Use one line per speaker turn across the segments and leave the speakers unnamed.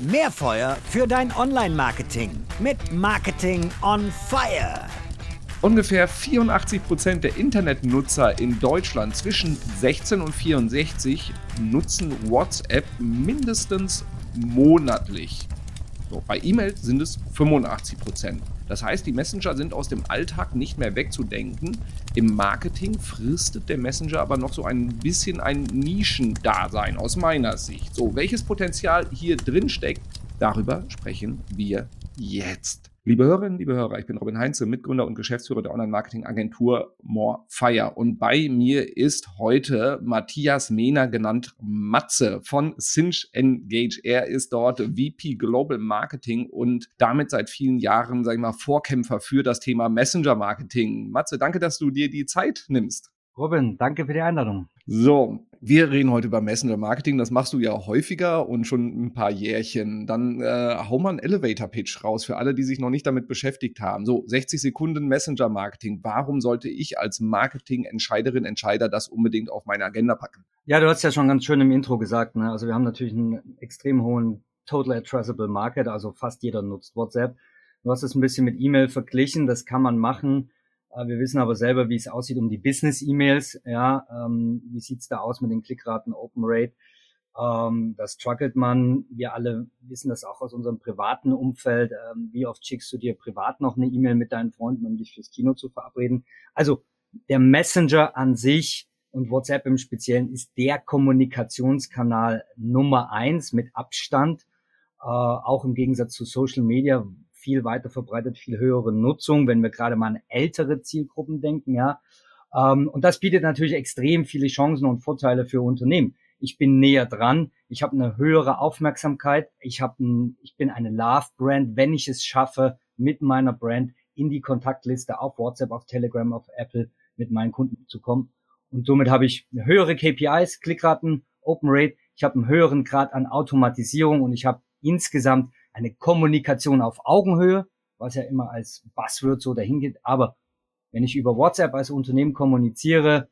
Mehr Feuer für dein Online-Marketing mit Marketing on Fire.
Ungefähr 84 Prozent der Internetnutzer in Deutschland zwischen 16 und 64 nutzen WhatsApp mindestens monatlich. So, bei E-Mail sind es 85 Prozent. Das heißt, die Messenger sind aus dem Alltag nicht mehr wegzudenken. Im Marketing fristet der Messenger aber noch so ein bisschen ein Nischendasein aus meiner Sicht. So, welches Potenzial hier drin steckt, darüber sprechen wir jetzt. Liebe Hörerinnen, liebe Hörer, ich bin Robin Heinze, Mitgründer und Geschäftsführer der Online-Marketing-Agentur Morefire. Und bei mir ist heute Matthias Mehner, genannt Matze von Cinch Engage. Er ist dort VP Global Marketing und damit seit vielen Jahren, sag ich mal, Vorkämpfer für das Thema Messenger-Marketing. Matze, danke, dass du dir die Zeit nimmst.
Robin, danke für die Einladung.
So, wir reden heute über Messenger Marketing. Das machst du ja häufiger und schon ein paar Jährchen. Dann äh, hau mal einen Elevator Pitch raus für alle, die sich noch nicht damit beschäftigt haben. So, 60 Sekunden Messenger Marketing. Warum sollte ich als Marketing-Entscheiderin, Entscheider das unbedingt auf meine Agenda packen?
Ja, du hast ja schon ganz schön im Intro gesagt. Ne? Also wir haben natürlich einen extrem hohen Total Addressable Market. Also fast jeder nutzt WhatsApp. Du hast es ein bisschen mit E-Mail verglichen. Das kann man machen wir wissen aber selber, wie es aussieht um die Business-E-Mails. Ja, ähm, wie sieht's da aus mit den Klickraten, Open Rate? Ähm, das struggelt man. Wir alle wissen das auch aus unserem privaten Umfeld. Ähm, wie oft schickst du dir privat noch eine E-Mail mit deinen Freunden, um dich fürs Kino zu verabreden? Also der Messenger an sich und WhatsApp im Speziellen ist der Kommunikationskanal Nummer eins mit Abstand. Äh, auch im Gegensatz zu Social Media, viel weiter verbreitet, viel höhere Nutzung, wenn wir gerade mal an ältere Zielgruppen denken, ja. Ähm, und das bietet natürlich extrem viele Chancen und Vorteile für Unternehmen. Ich bin näher dran, ich habe eine höhere Aufmerksamkeit, ich habe ein, ich bin eine Love Brand, wenn ich es schaffe, mit meiner Brand in die Kontaktliste auf WhatsApp, auf Telegram, auf Apple mit meinen Kunden zu kommen. Und somit habe ich höhere KPIs, Klickraten, Open Rate, ich habe einen höheren Grad an Automatisierung und ich habe insgesamt eine Kommunikation auf Augenhöhe, was ja immer als Buzzword so dahin geht. Aber wenn ich über WhatsApp als Unternehmen kommuniziere,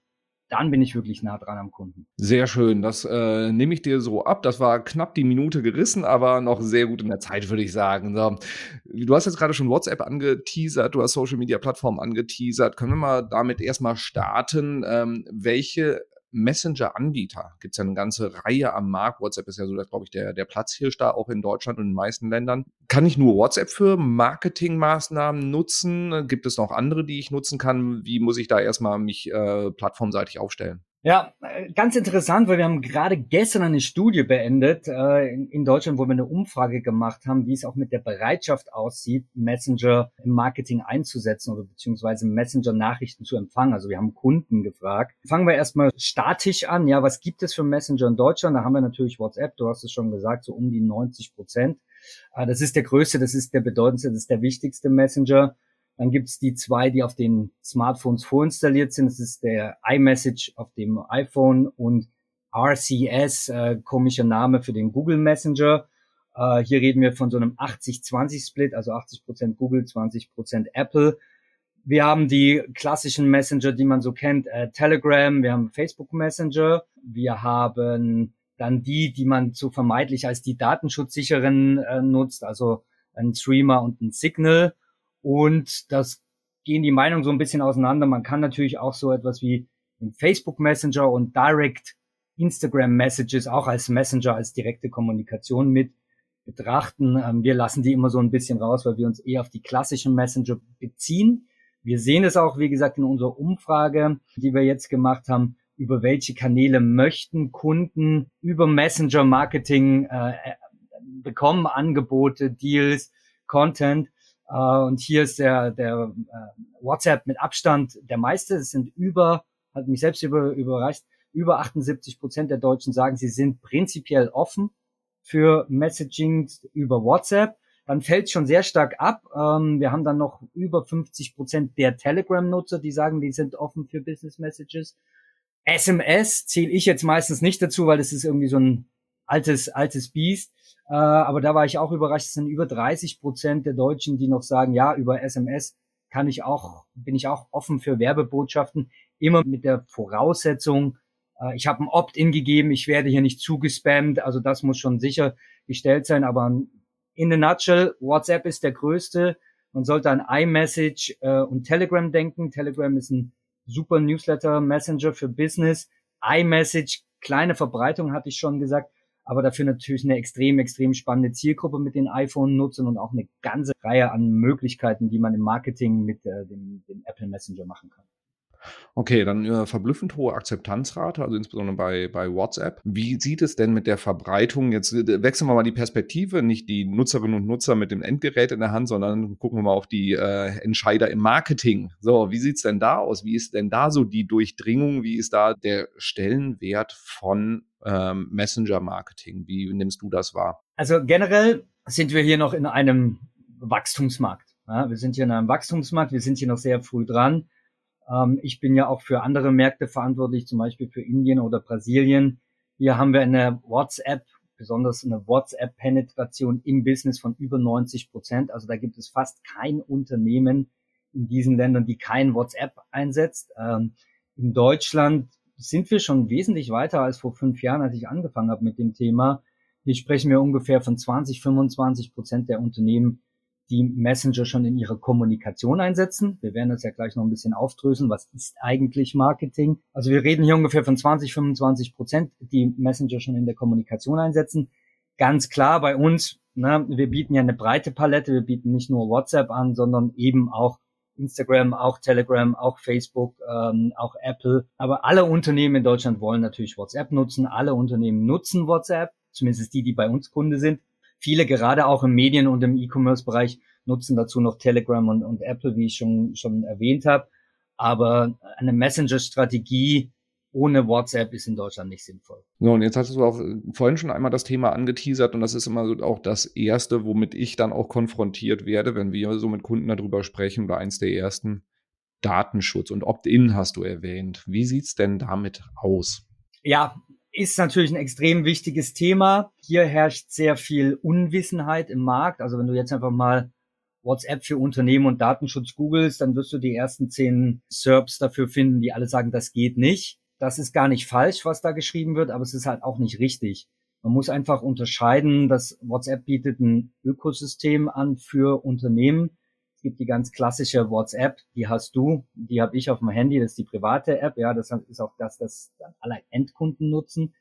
dann bin ich wirklich nah dran am Kunden.
Sehr schön, das äh, nehme ich dir so ab. Das war knapp die Minute gerissen, aber noch sehr gut in der Zeit, würde ich sagen. So. Du hast jetzt gerade schon WhatsApp angeteasert, du hast Social Media Plattformen angeteasert. Können wir mal damit erstmal starten? Ähm, welche Messenger-Anbieter gibt es ja eine ganze Reihe am Markt. WhatsApp ist ja so, glaube ich, der, der Platzhirsch da auch in Deutschland und in den meisten Ländern. Kann ich nur WhatsApp für Marketingmaßnahmen nutzen? Gibt es noch andere, die ich nutzen kann? Wie muss ich da erstmal mich äh, plattformseitig aufstellen?
Ja, äh, ganz interessant, weil wir haben gerade gestern eine Studie beendet äh, in, Deutschland, wo wir eine Umfrage gemacht haben, wie es auch mit der Bereitschaft aussieht, Messenger im Marketing einzusetzen oder beziehungsweise Messenger-Nachrichten zu empfangen. Also wir haben Kunden gefragt. Fangen wir erstmal statisch an. Ja, was gibt es für Messenger in Deutschland? Da haben wir natürlich WhatsApp, du hast es schon gesagt, so um die 90 Prozent. Äh, das ist der größte, das ist der bedeutendste, das ist der wichtigste Messenger. Dann gibt's die zwei, die auf den Smartphones vorinstalliert sind. Das ist der iMessage auf dem iPhone und RCS, äh, komischer Name für den Google Messenger. Äh, hier reden wir von so einem 80-20-Split, also 80% Google, 20% Apple. Wir haben die klassischen Messenger, die man so kennt, äh, Telegram, wir haben Facebook Messenger, wir haben dann die, die man so vermeintlich als die datenschutzsicheren äh, nutzt, also ein Streamer und ein Signal. Und das gehen die Meinungen so ein bisschen auseinander. Man kann natürlich auch so etwas wie den Facebook Messenger und Direct Instagram Messages auch als Messenger, als direkte Kommunikation mit betrachten. Ähm, wir lassen die immer so ein bisschen raus, weil wir uns eher auf die klassischen Messenger beziehen. Wir sehen es auch, wie gesagt, in unserer Umfrage, die wir jetzt gemacht haben, über welche Kanäle möchten Kunden über Messenger Marketing äh, äh bekommen, Angebote, Deals, Content. Uh, und hier ist der, der uh, WhatsApp mit Abstand der meiste. Es sind über, hat mich selbst über, überreicht, über 78 Prozent der Deutschen sagen, sie sind prinzipiell offen für Messaging über WhatsApp. Dann fällt schon sehr stark ab. Ähm, wir haben dann noch über 50 Prozent der Telegram-Nutzer, die sagen, die sind offen für Business Messages. SMS zähle ich jetzt meistens nicht dazu, weil das ist irgendwie so ein altes, altes Biest. Äh, aber da war ich auch überrascht, es sind über 30 Prozent der Deutschen, die noch sagen, ja, über SMS kann ich auch, bin ich auch offen für Werbebotschaften, immer mit der Voraussetzung, Äh, ich habe ein Opt-in gegeben, ich werde hier nicht zugespammt, also das muss schon sichergestellt sein. Aber in a nutshell, WhatsApp ist der größte. Man sollte an iMessage äh, und Telegram denken. Telegram ist ein super Newsletter-Messenger für Business. iMessage, kleine Verbreitung, hatte ich schon gesagt, aber dafür natürlich eine extrem, extrem spannende Zielgruppe mit den iPhone-Nutzern und auch eine ganze Reihe an Möglichkeiten, die man im Marketing mit äh, dem, dem Apple Messenger machen kann.
Okay, dann äh, verblüffend hohe Akzeptanzrate, also insbesondere bei, bei WhatsApp. Wie sieht es denn mit der Verbreitung? Jetzt äh, wechseln wir mal die Perspektive, nicht die Nutzerinnen und Nutzer mit dem Endgerät in der Hand, sondern gucken wir mal auf die äh, Entscheider im Marketing. So, wie sieht's denn da aus? Wie ist denn da so die Durchdringung? Wie ist da der Stellenwert von ähm, Messenger-Marketing? Wie nimmst du das wahr?
Also generell sind wir hier noch in einem Wachstumsmarkt. Ja, wir sind hier in einem Wachstumsmarkt, wir sind hier noch sehr früh dran. Ähm, ich bin ja auch für andere Märkte verantwortlich, zum Beispiel für Indien oder Brasilien. Hier haben wir eine WhatsApp, besonders eine WhatsApp-Penetration im Business von über 90 Prozent. Also da gibt es fast kein Unternehmen in diesen Ländern, die kein WhatsApp einsetzt. Ähm, in Deutschland sind wir schon wesentlich weiter als vor fünf Jahren, als ich angefangen habe mit dem Thema. Hier sprechen wir ungefähr von 20, 25 Prozent der Unternehmen, die Messenger schon in ihrer Kommunikation einsetzen. Wir werden das ja gleich noch ein bisschen aufdröseln. Was ist eigentlich Marketing? Also wir reden hier ungefähr von 20, 25 Prozent, die Messenger schon in der Kommunikation einsetzen. Ganz klar bei uns, ne, wir bieten ja eine breite Palette. Wir bieten nicht nur WhatsApp an, sondern eben auch Instagram, auch Telegram, auch Facebook, ähm, auch Apple. Aber alle Unternehmen in Deutschland wollen natürlich WhatsApp nutzen. Alle Unternehmen nutzen WhatsApp, zumindest die, die bei uns Kunde sind. Viele, gerade auch im Medien- und im E-Commerce-Bereich, nutzen dazu noch Telegram und, und Apple, wie ich schon, schon erwähnt habe. Aber eine Messenger-Strategie ohne WhatsApp ist in Deutschland nicht sinnvoll.
So, und jetzt hast du auch vorhin schon einmal das Thema angeteasert und das ist immer so auch das Erste, womit ich dann auch konfrontiert werde, wenn wir so mit Kunden darüber sprechen oder eins der ersten. Datenschutz und Opt-in hast du erwähnt. Wie sieht's denn damit aus?
Ja, ist natürlich ein extrem wichtiges Thema. Hier herrscht sehr viel Unwissenheit im Markt. Also wenn du jetzt einfach mal WhatsApp für Unternehmen und Datenschutz googelst, dann wirst du die ersten zehn SERPs dafür finden, die alle sagen, das geht nicht. Das ist gar nicht falsch, was da geschrieben wird, aber es ist halt auch nicht richtig. Man muss einfach unterscheiden, dass WhatsApp bietet ein Ökosystem an für Unternehmen. Es gibt die ganz klassische WhatsApp, die hast du, die habe ich auf dem Handy, das ist die private App, ja, das ist auch das, das dann alle Endkunden nutzen.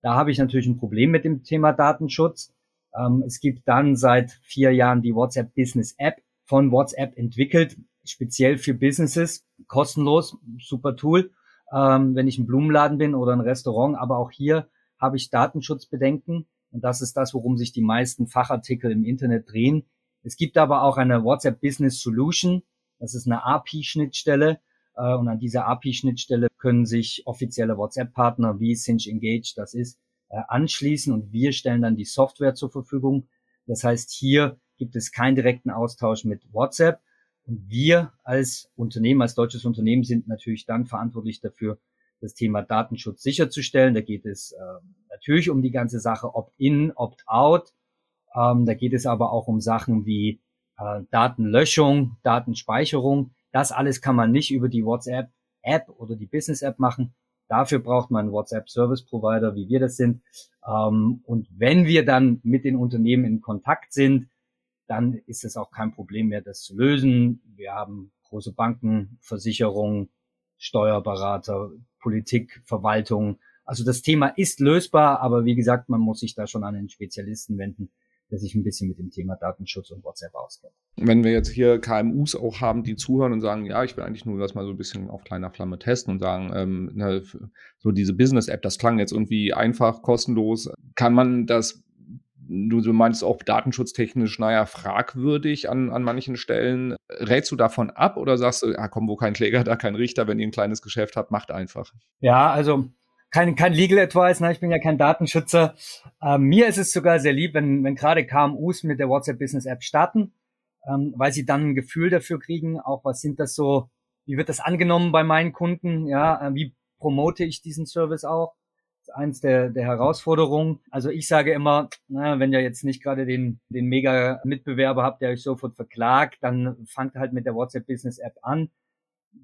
Da habe ich natürlich ein Problem mit dem Thema Datenschutz. Ähm, es gibt dann seit vier Jahren die WhatsApp Business App von WhatsApp entwickelt, speziell für Businesses, kostenlos, super Tool, ähm, wenn ich ein Blumenladen bin oder ein Restaurant. Aber auch hier habe ich Datenschutzbedenken und das ist das, worum sich die meisten Fachartikel im Internet drehen. Es gibt aber auch eine WhatsApp Business Solution. Das ist eine API-Schnittstelle. Äh, und an dieser API-Schnittstelle können sich offizielle WhatsApp-Partner wie Cinch Engage, das ist, äh, anschließen und wir stellen dann die Software zur Verfügung. Das heißt, hier gibt es keinen direkten Austausch mit WhatsApp. Und wir als Unternehmen, als deutsches Unternehmen sind natürlich dann verantwortlich dafür, das Thema Datenschutz sicherzustellen. Da geht es äh, natürlich um die ganze Sache Opt-in, Opt-out. Ähm, da geht es aber auch um Sachen wie äh, Datenlöschung, Datenspeicherung. Das alles kann man nicht über die WhatsApp-App oder die Business-App machen. Dafür braucht man WhatsApp-Service-Provider, wie wir das sind. Ähm, und wenn wir dann mit den Unternehmen in Kontakt sind, dann ist es auch kein Problem mehr, das zu lösen. Wir haben große Banken, Versicherungen, Steuerberater, Politik, Verwaltung. Also das Thema ist lösbar, aber wie gesagt, man muss sich da schon an einen Spezialisten wenden, der sich ein bisschen mit dem Thema Datenschutz und WhatsApp auskennt.
Wenn wir jetzt hier KMUs auch haben, die zuhören und sagen, ja, ich will eigentlich nur das mal so ein bisschen auf kleiner Flamme testen und sagen, ähm, ne, so diese Business-App, das klang jetzt irgendwie einfach, kostenlos. Kann man das Du, du meinst auch datenschutztechnisch, naja, fragwürdig an, an manchen Stellen. Rätst du davon ab oder sagst du, ja komm, wo kein Kläger, da kein Richter, wenn ihr ein kleines Geschäft habt, macht einfach?
Ja, also kein, kein Legal Advice, ne? ich bin ja kein Datenschützer. Ähm, mir ist es sogar sehr lieb, wenn, wenn gerade KMUs mit der WhatsApp Business App starten, ähm, weil sie dann ein Gefühl dafür kriegen, auch was sind das so, wie wird das angenommen bei meinen Kunden, ja, äh, wie promote ich diesen Service auch. Das ist eins der, der Herausforderungen. Also ich sage immer, na, wenn ihr jetzt nicht gerade den, den mega Mitbewerber habt, der euch sofort verklagt, dann fangt halt mit der WhatsApp Business App an.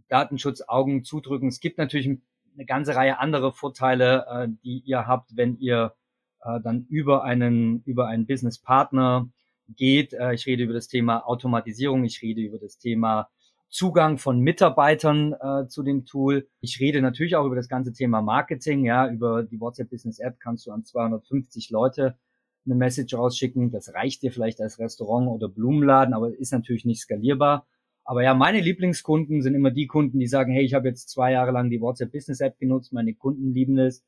Datenschutz Augen zudrücken. Es gibt natürlich ein eine ganze Reihe andere Vorteile, äh, die ihr habt, wenn ihr äh, dann über einen, über einen Business Partner geht. Äh, ich rede über das Thema Automatisierung, ich rede über das Thema Zugang von Mitarbeitern äh, zu dem Tool. Ich rede natürlich auch über das ganze Thema Marketing. Ja, über die WhatsApp Business App kannst du an 250 Leute eine Message rausschicken. Das reicht dir vielleicht als Restaurant oder Blumenladen, aber ist natürlich nicht skalierbar. Aber ja, meine Lieblingskunden sind immer die Kunden, die sagen, hey, ich habe jetzt zwei Jahre lang die WhatsApp Business App genutzt, meine Kunden lieben es.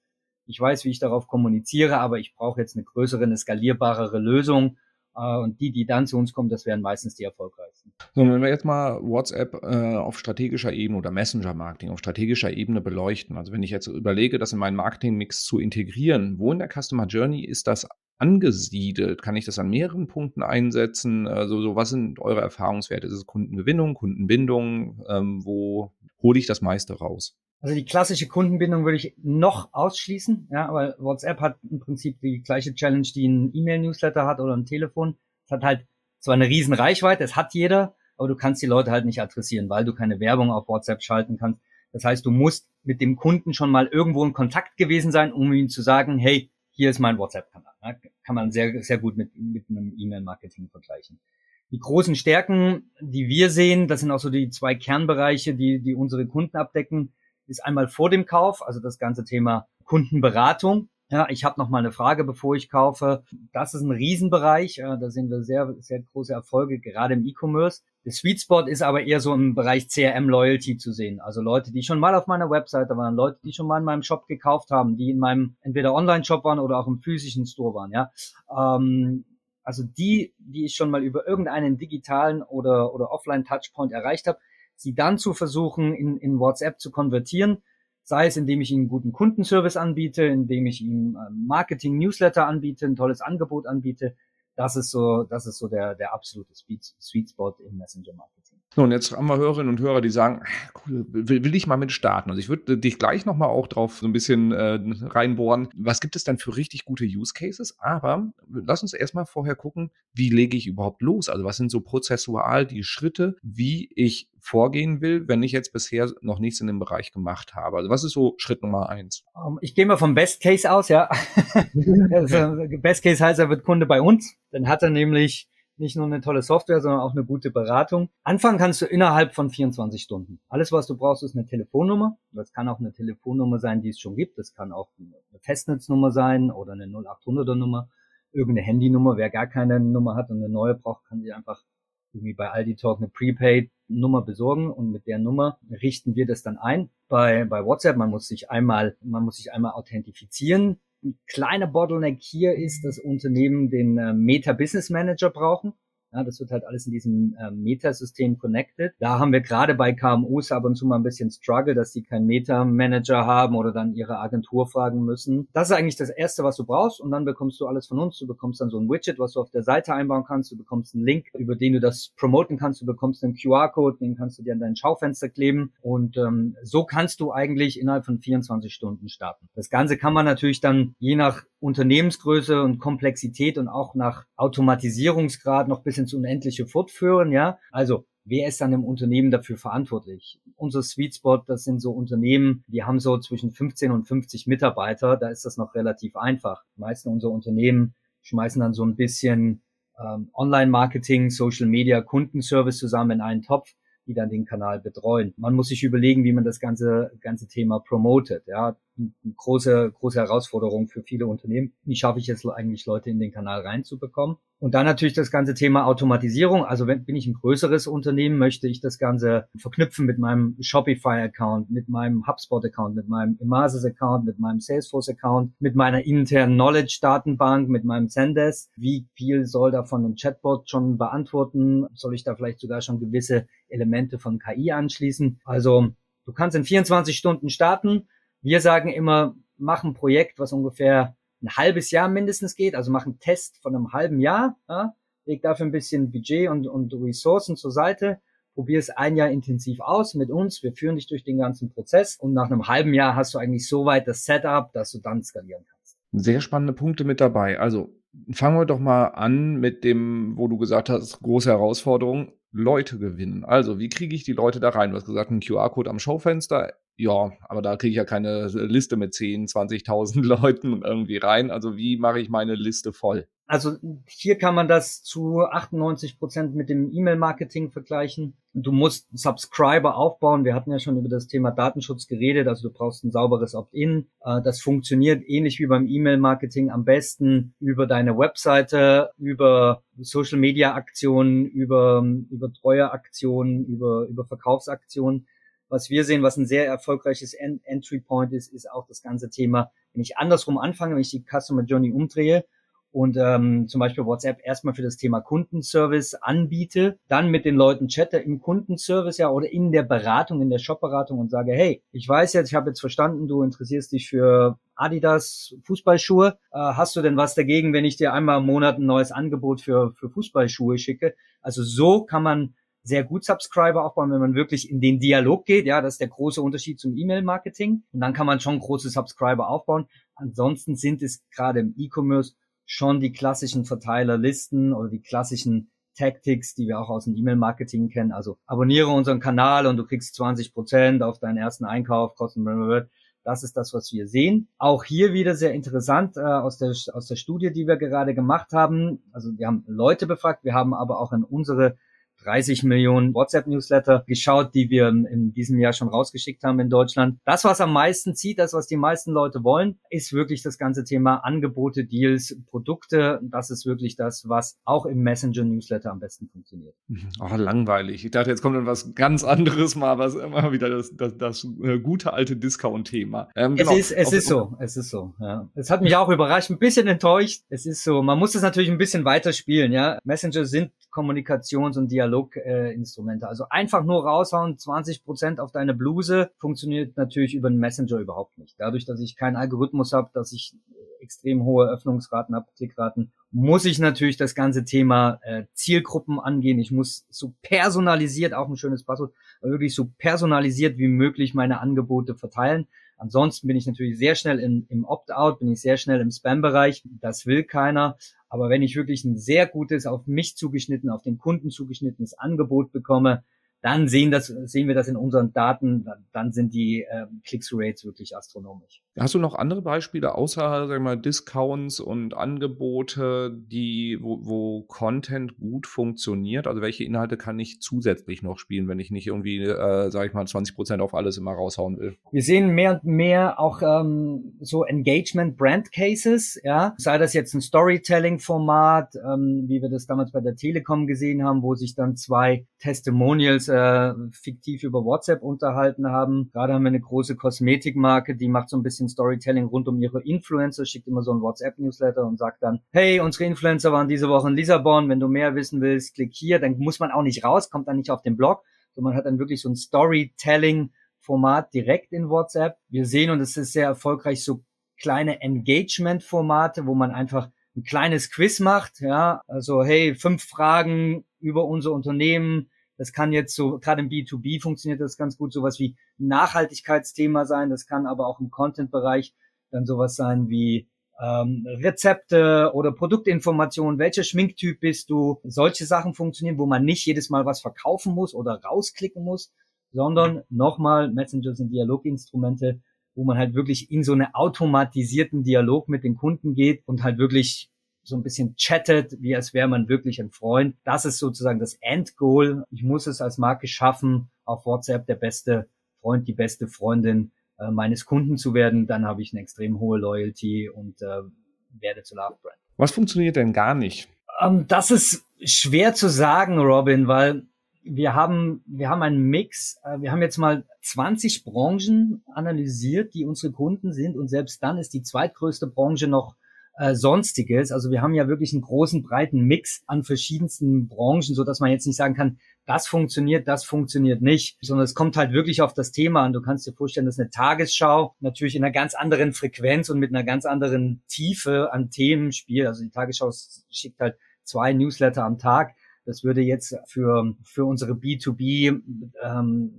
Ich weiß, wie ich darauf kommuniziere, aber ich brauche jetzt eine größere, eine skalierbarere Lösung. Äh, und die, die dann zu uns kommen, das wären meistens die erfolgreichsten.
So, wenn wir jetzt mal WhatsApp äh, auf strategischer Ebene oder Messenger-Marketing auf strategischer Ebene beleuchten, also wenn ich jetzt überlege, das in meinen Marketing-Mix zu integrieren, wo in der Customer Journey ist das angesiedelt? Kann ich das an mehreren Punkten einsetzen? Also, so, was sind eure Erfahrungswerte? Ist es Kundengewinnung, Kundenbindung? Ähm, wo hole ich das meiste raus?
Also die klassische Kundenbindung würde ich noch ausschließen, ja, weil WhatsApp hat im Prinzip die gleiche Challenge, die ein E-Mail-Newsletter hat oder ein Telefon. Es hat halt zwar eine riesen Reichweite, es hat jeder, aber du kannst die Leute halt nicht adressieren, weil du keine Werbung auf WhatsApp schalten kannst. Das heißt, du musst mit dem Kunden schon mal irgendwo in Kontakt gewesen sein, um ihm zu sagen, hey, hier ist mein WhatsApp-Kanal. Ja, kann man sehr, sehr gut mit, mit einem E-Mail-Marketing vergleichen. Die großen Stärken, die wir sehen, das sind auch so die zwei Kernbereiche, die, die unsere Kunden abdecken ist einmal vor dem Kauf, also das ganze Thema Kundenberatung. Ja, ich habe noch mal eine Frage, bevor ich kaufe. Das ist ein Riesenbereich. Da sehen wir sehr, sehr große Erfolge, gerade im E-Commerce. Der Sweet Spot ist aber eher so im Bereich CRM Loyalty zu sehen. Also Leute, die schon mal auf meiner Webseite waren, Leute, die schon mal in meinem Shop gekauft haben, die in meinem entweder Online-Shop waren oder auch im physischen Store waren. Ja, ähm, also die, die ich schon mal über irgendeinen digitalen oder oder Offline Touchpoint erreicht habe, sie dann zu versuchen, in, in WhatsApp zu konvertieren, sei es indem ich einen guten Kundenservice anbiete, indem ich ihnen ähm, Marketing-Newsletter anbiete, ein tolles Angebot anbiete. Das ist so, das ist so der, der absolute Sweet, Sweet Spot im Messenger Marketing.
So, und jetzt haben wir Hörerinnen und Hörer, die sagen, cool, will, will ich mal mit starten. Also ich würde dich gleich nochmal auch drauf so ein bisschen äh, reinbohren. Was gibt es denn für richtig gute Use Cases? Aber lass uns erstmal vorher gucken, wie lege ich überhaupt los? Also was sind so prozessual die Schritte, wie ich vorgehen will, wenn ich jetzt bisher noch nichts in dem Bereich gemacht habe? Also was ist so Schritt Nummer eins?
Um, ich gehe mal vom Best Case aus, ja. also, Best Case heißt, er wird Kunde bei uns. Dann hat er nämlich nicht nur eine tolle Software, sondern auch eine gute Beratung. Anfangen kannst du innerhalb von 24 Stunden. Alles, was du brauchst, ist eine Telefonnummer. Das kann auch eine Telefonnummer sein, die es schon gibt. Das kann auch eine Festnetznummer sein oder eine 0800er Nummer. Irgendeine Handynummer. Wer gar keine Nummer hat und eine neue braucht, kann sich einfach irgendwie bei Aldi Talk eine Prepaid-Nummer besorgen und mit der Nummer richten wir das dann ein. Bei, bei WhatsApp, man muss sich einmal, man muss sich einmal authentifizieren ein kleiner Bottleneck hier ist, dass Unternehmen den äh, Meta Business Manager brauchen. Ja, das wird halt alles in diesem äh, Meta-System connected. Da haben wir gerade bei KMUs ab und zu mal ein bisschen Struggle, dass sie keinen Meta-Manager haben oder dann ihre Agentur fragen müssen. Das ist eigentlich das Erste, was du brauchst und dann bekommst du alles von uns. Du bekommst dann so ein Widget, was du auf der Seite einbauen kannst. Du bekommst einen Link, über den du das promoten kannst. Du bekommst einen QR-Code, den kannst du dir an dein Schaufenster kleben und ähm, so kannst du eigentlich innerhalb von 24 Stunden starten. Das Ganze kann man natürlich dann je nach Unternehmensgröße und Komplexität und auch nach Automatisierungsgrad noch bis ins Unendliche fortführen, ja. Also, wer ist dann im Unternehmen dafür verantwortlich? Unser Sweet Spot, das sind so Unternehmen, die haben so zwischen 15 und 50 Mitarbeiter, da ist das noch relativ einfach. Die meisten unserer Unternehmen schmeißen dann so ein bisschen ähm, Online-Marketing, Social Media, Kundenservice zusammen in einen Topf die dann den Kanal betreuen. Man muss sich überlegen, wie man das ganze, ganze Thema promotet. Ja, große, große Herausforderung für viele Unternehmen. Wie schaffe ich es eigentlich, Leute in den Kanal reinzubekommen? Und dann natürlich das ganze Thema Automatisierung. Also wenn, bin ich ein größeres Unternehmen, möchte ich das Ganze verknüpfen mit meinem Shopify-Account, mit meinem HubSpot-Account, mit meinem Imasis-Account, mit meinem Salesforce-Account, mit meiner internen Knowledge-Datenbank, mit meinem Zendesk. Wie viel soll davon ein Chatbot schon beantworten? Soll ich da vielleicht sogar schon gewisse Elemente von KI anschließen? Also du kannst in 24 Stunden starten. Wir sagen immer, mach ein Projekt, was ungefähr ein halbes Jahr mindestens geht, also mach einen Test von einem halben Jahr, ja, leg dafür ein bisschen Budget und, und Ressourcen zur Seite, probier es ein Jahr intensiv aus mit uns, wir führen dich durch den ganzen Prozess und nach einem halben Jahr hast du eigentlich so weit das Setup, dass du dann skalieren kannst.
Sehr spannende Punkte mit dabei. Also fangen wir doch mal an mit dem, wo du gesagt hast, große Herausforderung, Leute gewinnen. Also, wie kriege ich die Leute da rein? Du hast gesagt, ein QR-Code am Schaufenster Ja, aber da kriege ich ja keine Liste mit 10, 20.000 Leuten irgendwie rein. Also wie mache ich meine Liste voll?
Also hier kann man das zu 98 Prozent mit dem E-Mail-Marketing vergleichen. Du musst Subscriber aufbauen. Wir hatten ja schon über das Thema Datenschutz geredet. Also du brauchst ein sauberes Opt-in. Äh, das funktioniert ähnlich wie beim E-Mail-Marketing am besten über deine Webseite, über Social-Media-Aktionen, über, über Treueaktionen, über, über Verkaufsaktionen. Was wir sehen, was ein sehr erfolgreiches Entry Point ist, ist auch das ganze Thema, wenn ich andersrum anfange, wenn ich die Customer Journey umdrehe und ähm, zum Beispiel WhatsApp erstmal für das Thema Kundenservice anbiete, dann mit den Leuten chatte im Kundenservice ja oder in der Beratung, in der Shopberatung und sage, hey, ich weiß jetzt, ich habe jetzt verstanden, du interessierst dich für Adidas Fußballschuhe. Äh, hast du denn was dagegen, wenn ich dir einmal im Monat ein neues Angebot für, für Fußballschuhe schicke? Also so kann man sehr gut Subscriber aufbauen, wenn man wirklich in den Dialog geht. Ja, das ist der große Unterschied zum E-Mail-Marketing. Und dann kann man schon große Subscriber aufbauen. Ansonsten sind es gerade im E-Commerce schon die klassischen Verteilerlisten oder die klassischen Tactics, die wir auch aus dem E-Mail-Marketing kennen. Also abonniere unseren Kanal und du kriegst 20 Prozent auf deinen ersten Einkauf, kosten das ist das, was wir sehen. Auch hier wieder sehr interessant äh, aus, der, aus der Studie, die wir gerade gemacht haben. Also wir haben Leute befragt, wir haben aber auch in unsere 30 Millionen WhatsApp-Newsletter geschaut, die wir in diesem Jahr schon rausgeschickt haben in Deutschland. Das, was am meisten zieht, das, was die meisten Leute wollen, ist wirklich das ganze Thema Angebote, Deals, Produkte. Das ist wirklich das, was auch im Messenger-Newsletter am besten funktioniert.
Oh, langweilig. Ich dachte, jetzt kommt dann was ganz anderes mal, was immer wieder das, das, das äh, gute alte Discount-Thema.
Ähm, es genau. ist, es ist so, es ist so, ja. Es hat mich auch überrascht, ein bisschen enttäuscht. Es ist so, man muss es natürlich ein bisschen weiter spielen, ja. Messenger sind Kommunikations- und Dialoginstrumente. Äh, also einfach nur raushauen, 20 Prozent auf deine Bluse, funktioniert natürlich über einen Messenger überhaupt nicht. Dadurch, dass ich keinen Algorithmus habe, dass ich äh, extrem hohe Öffnungsraten habe, Klickraten, muss ich natürlich das ganze Thema äh, Zielgruppen angehen. Ich muss so personalisiert, auch ein schönes Passwort, wirklich so personalisiert wie möglich meine Angebote verteilen. Ansonsten bin ich natürlich sehr schnell in, im Opt-out, bin ich sehr schnell im Spam-Bereich. Das will keiner. Aber wenn ich wirklich ein sehr gutes, auf mich zugeschnitten, auf den Kunden zugeschnittenes Angebot bekomme, dann sehen, das, sehen wir das in unseren Daten, dann sind die äh, Click-Rates wirklich astronomisch.
Hast du noch andere Beispiele außer sag mal, Discounts und Angebote, die, wo, wo Content gut funktioniert? Also welche Inhalte kann ich zusätzlich noch spielen, wenn ich nicht irgendwie, äh, sage ich mal, 20 Prozent auf alles immer raushauen will?
Wir sehen mehr und mehr auch ähm, so Engagement-Brand-Cases, ja, sei das jetzt ein Storytelling-Format, ähm, wie wir das damals bei der Telekom gesehen haben, wo sich dann zwei Testimonials äh, fiktiv über WhatsApp unterhalten haben. Gerade haben wir eine große Kosmetikmarke, die macht so ein bisschen Storytelling rund um ihre Influencer, schickt immer so ein WhatsApp-Newsletter und sagt dann, hey, unsere Influencer waren diese Woche in Lissabon, wenn du mehr wissen willst, klick hier, dann muss man auch nicht raus, kommt dann nicht auf den Blog, sondern man hat dann wirklich so ein Storytelling Format direkt in WhatsApp. Wir sehen, und es ist sehr erfolgreich, so kleine Engagement-Formate, wo man einfach ein kleines Quiz macht, ja, also hey, fünf Fragen über unser Unternehmen, das kann jetzt so, gerade im B2B funktioniert das ganz gut, sowas wie Nachhaltigkeitsthema sein. Das kann aber auch im Content-Bereich dann sowas sein wie ähm, Rezepte oder Produktinformationen, welcher Schminktyp bist du. Solche Sachen funktionieren, wo man nicht jedes Mal was verkaufen muss oder rausklicken muss, sondern nochmal, Messenger sind Dialoginstrumente, wo man halt wirklich in so einen automatisierten Dialog mit den Kunden geht und halt wirklich so ein bisschen chattet, wie als wäre man wirklich ein Freund. Das ist sozusagen das Endgoal. Ich muss es als Marke schaffen, auf WhatsApp der beste Freund, die beste Freundin äh, meines Kunden zu werden. Dann habe ich eine extrem hohe Loyalty und äh, werde zu Love Brand.
Was funktioniert denn gar nicht?
Ähm, das ist schwer zu sagen, Robin, weil wir haben, wir haben einen Mix. Äh, wir haben jetzt mal 20 Branchen analysiert, die unsere Kunden sind. Und selbst dann ist die zweitgrößte Branche noch äh, sonstiges. Also wir haben ja wirklich einen großen, breiten Mix an verschiedensten Branchen, so dass man jetzt nicht sagen kann, das funktioniert, das funktioniert nicht, sondern es kommt halt wirklich auf das Thema an. Du kannst dir vorstellen, dass eine Tagesschau natürlich in einer ganz anderen Frequenz und mit einer ganz anderen Tiefe an Themen spielt. Also die Tagesschau schickt halt zwei Newsletter am Tag. Das würde jetzt für, für unsere B2B ähm,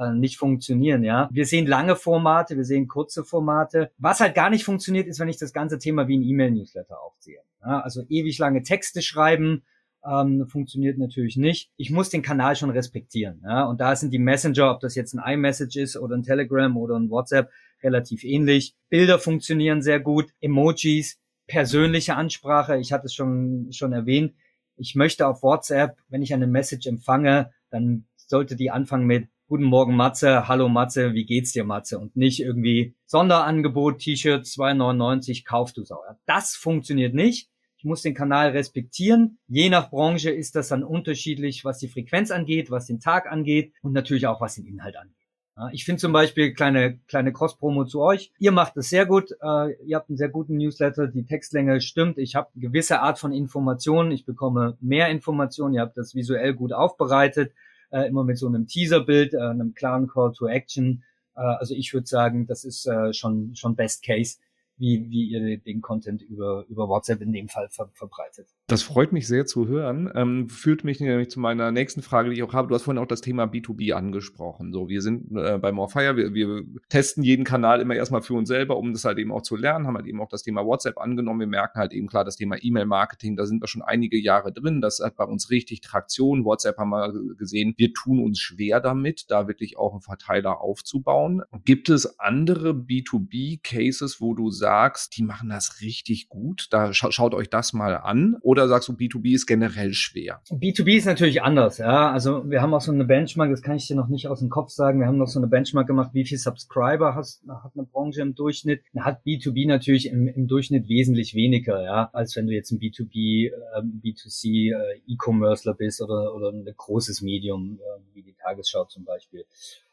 äh, nicht funktionieren. Ja, Wir sehen lange Formate, wir sehen kurze Formate. Was halt gar nicht funktioniert, ist, wenn ich das ganze Thema wie ein E-Mail-Newsletter aufziehe. Ja, also ewig lange Texte schreiben, ähm, funktioniert natürlich nicht. Ich muss den Kanal schon respektieren. Ja? Und da sind die Messenger, ob das jetzt ein iMessage ist oder ein Telegram oder ein WhatsApp, relativ ähnlich. Bilder funktionieren sehr gut, Emojis, persönliche Ansprache. Ich hatte es schon, schon erwähnt. Ich möchte auf WhatsApp, wenn ich eine Message empfange, dann sollte die anfangen mit Guten Morgen Matze, hallo Matze, wie geht's dir Matze? Und nicht irgendwie Sonderangebot, T-Shirt 2,99, kauf du sauer. Das funktioniert nicht. Ich muss den Kanal respektieren. Je nach Branche ist das dann unterschiedlich, was die Frequenz angeht, was den Tag angeht und natürlich auch was den Inhalt angeht. Ich finde zum Beispiel kleine kleine Cross-Promo zu euch. Ihr macht es sehr gut. Äh, ihr habt einen sehr guten Newsletter. Die Textlänge stimmt. Ich habe gewisse Art von Informationen. Ich bekomme mehr Informationen. Ihr habt das visuell gut aufbereitet. Äh, immer mit so einem Teaserbild, äh, einem klaren Call to Action. Äh, also ich würde sagen, das ist äh, schon schon Best Case wie, wie ihr den Content über, über WhatsApp in dem Fall ver verbreitet.
Das freut mich sehr zu hören. Ähm, führt mich nämlich zu meiner nächsten Frage, die ich auch habe. Du hast vorhin auch das Thema B2B angesprochen. So, wir sind äh, bei Morefire, wir, wir testen jeden Kanal immer erstmal für uns selber, um das halt eben auch zu lernen, haben halt eben auch das Thema WhatsApp angenommen. Wir merken halt eben klar das Thema E-Mail-Marketing, da sind wir schon einige Jahre drin. Das hat bei uns richtig Traktion. WhatsApp haben wir gesehen, wir tun uns schwer damit, da wirklich auch einen Verteiler aufzubauen. Gibt es andere B2B-Cases, wo du sagst, die machen das richtig gut? Da scha schaut euch das mal an. Oder sagst du, B2B ist generell schwer?
B2B ist natürlich anders, ja. Also wir haben auch so eine Benchmark, das kann ich dir noch nicht aus dem Kopf sagen. Wir haben noch so eine Benchmark gemacht, wie viel Subscriber hast, hat eine Branche im Durchschnitt. Da hat B2B natürlich im, im Durchschnitt wesentlich weniger, ja, als wenn du jetzt ein B2B, äh, B2C äh, E-Commercer bist oder, oder ein großes Medium, äh, wie die Tagesschau zum Beispiel.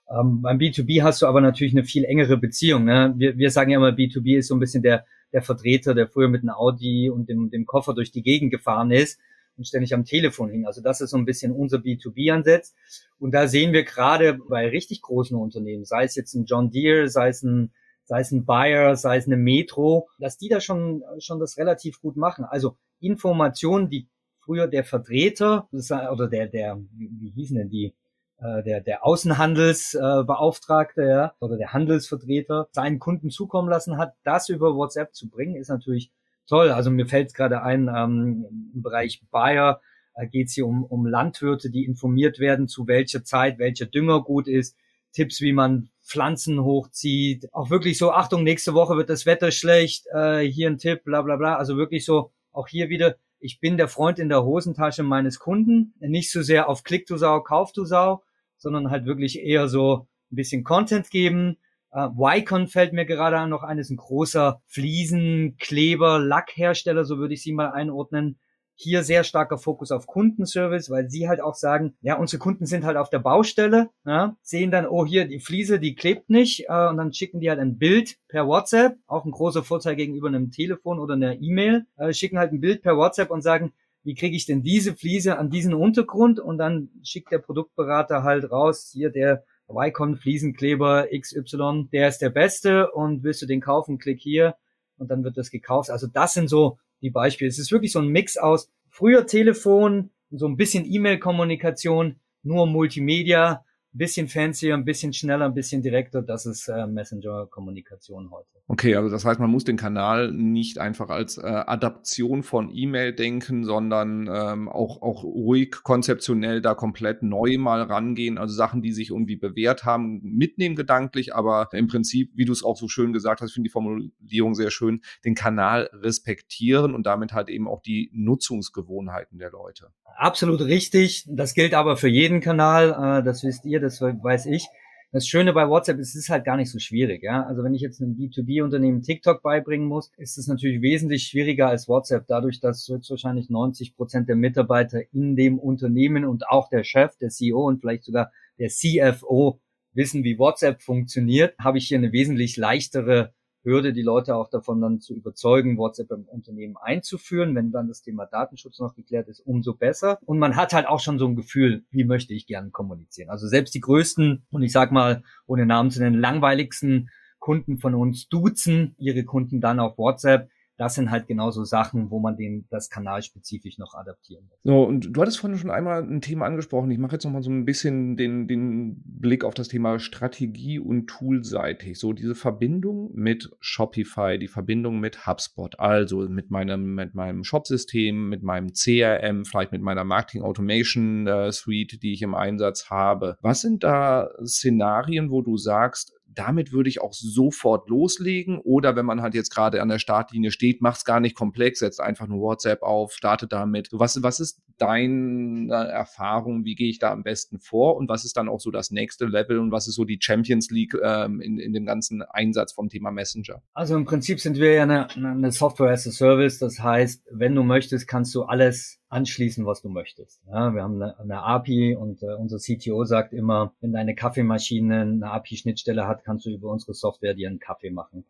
Ähm, beim B2B hast du aber natürlich eine viel engere Beziehung. Ne? Wir, wir sagen ja immer, B2B ist so ein bisschen der, der Vertreter, der früher mit einem Audi und dem, dem Koffer durch die Gegend gefahren ist und ständig am Telefon hing. Also das ist so ein bisschen unser B2B-Ansatz. Und da sehen wir gerade bei richtig großen Unternehmen, sei es jetzt ein John Deere, sei es ein, sei es ein Bayer, sei es eine Metro, dass die da schon, schon das relativ gut machen. Also Informationen, die früher der Vertreter oder der, der, wie, hießen denn die, der, der Außenhandelsbeauftragte ja, oder der Handelsvertreter seinen Kunden zukommen lassen hat, das über WhatsApp zu bringen, ist natürlich toll. Also mir fällt gerade ein, ähm, im Bereich Bayer äh, geht es hier um, um Landwirte, die informiert werden, zu welcher Zeit welcher Dünger gut ist, Tipps, wie man Pflanzen hochzieht, auch wirklich so, Achtung, nächste Woche wird das Wetter schlecht, äh, hier ein Tipp, bla bla bla. Also wirklich so, auch hier wieder, ich bin der Freund in der Hosentasche meines Kunden, nicht so sehr auf Klick du Sau, Kauf du Sau, sondern halt wirklich eher so ein bisschen Content geben. Uh, Wycon fällt mir gerade noch ein, ist ein großer Fliesenkleber, Lackhersteller, so würde ich sie mal einordnen. Hier sehr starker Fokus auf Kundenservice, weil sie halt auch sagen, ja, unsere Kunden sind halt auf der Baustelle, ja, sehen dann, oh, hier, die Fliese, die klebt nicht, äh, und dann schicken die halt ein Bild per WhatsApp, auch ein großer Vorteil gegenüber einem Telefon oder einer E-Mail, äh, schicken halt ein Bild per WhatsApp und sagen, wie kriege ich denn diese Fliese an diesen Untergrund und dann schickt der Produktberater halt raus, hier der Wycon Fliesenkleber XY, der ist der beste und willst du den kaufen, klick hier und dann wird das gekauft. Also das sind so die Beispiele. Es ist wirklich so ein Mix aus früher Telefon, so ein bisschen E-Mail-Kommunikation, nur Multimedia, bisschen fancier, ein bisschen schneller, ein bisschen direkter. Das ist äh, Messenger-Kommunikation heute.
Okay, also das heißt, man muss den Kanal nicht einfach als äh, Adaption von E-Mail denken, sondern ähm, auch, auch ruhig konzeptionell da komplett neu mal rangehen. Also Sachen, die sich irgendwie bewährt haben, mitnehmen gedanklich, aber im Prinzip, wie du es auch so schön gesagt hast, finde die Formulierung sehr schön, den Kanal respektieren und damit halt eben auch die Nutzungsgewohnheiten der Leute.
Absolut richtig. Das gilt aber für jeden Kanal. Äh, das wisst ihr, das weiß ich. Das Schöne bei WhatsApp ist, es ist halt gar nicht so schwierig. Ja? Also wenn ich jetzt einem B2B-Unternehmen TikTok beibringen muss, ist es natürlich wesentlich schwieriger als WhatsApp, dadurch, dass höchstwahrscheinlich 90 Prozent der Mitarbeiter in dem Unternehmen und auch der Chef, der CEO und vielleicht sogar der CFO wissen, wie WhatsApp funktioniert, habe ich hier eine wesentlich leichtere Hürde, die Leute auch davon dann zu überzeugen, WhatsApp im Unternehmen einzuführen. Wenn dann das Thema Datenschutz noch geklärt ist, umso besser. Und man hat halt auch schon so ein Gefühl, wie möchte ich gerne kommunizieren. Also selbst die größten und ich sag mal, ohne Namen zu nennen, langweiligsten Kunden von uns duzen ihre Kunden dann auf WhatsApp. Das sind halt genauso Sachen, wo man den, das kanalspezifisch noch adaptieren muss.
So, und du hattest vorhin schon einmal ein Thema angesprochen. Ich mache jetzt noch mal so ein bisschen den, den Blick auf das Thema Strategie und toolseitig. So diese Verbindung mit Shopify, die Verbindung mit HubSpot, also mit meinem, mit meinem Shopsystem, mit meinem CRM, vielleicht mit meiner Marketing Automation äh, Suite, die ich im Einsatz habe. Was sind da Szenarien, wo du sagst, damit würde ich auch sofort loslegen. Oder wenn man halt jetzt gerade an der Startlinie steht, macht es gar nicht komplex, setzt einfach nur WhatsApp auf, startet damit. Was, was ist deine Erfahrung? Wie gehe ich da am besten vor? Und was ist dann auch so das nächste Level und was ist so die Champions League ähm, in, in dem ganzen Einsatz vom Thema Messenger?
Also im Prinzip sind wir ja eine, eine Software as a Service. Das heißt, wenn du möchtest, kannst du alles anschließen, was du möchtest. Ja, wir haben eine, eine API und äh, unser CTO sagt immer, wenn deine Kaffeemaschine eine API-Schnittstelle hat, kannst du über unsere Software dir einen Kaffee machen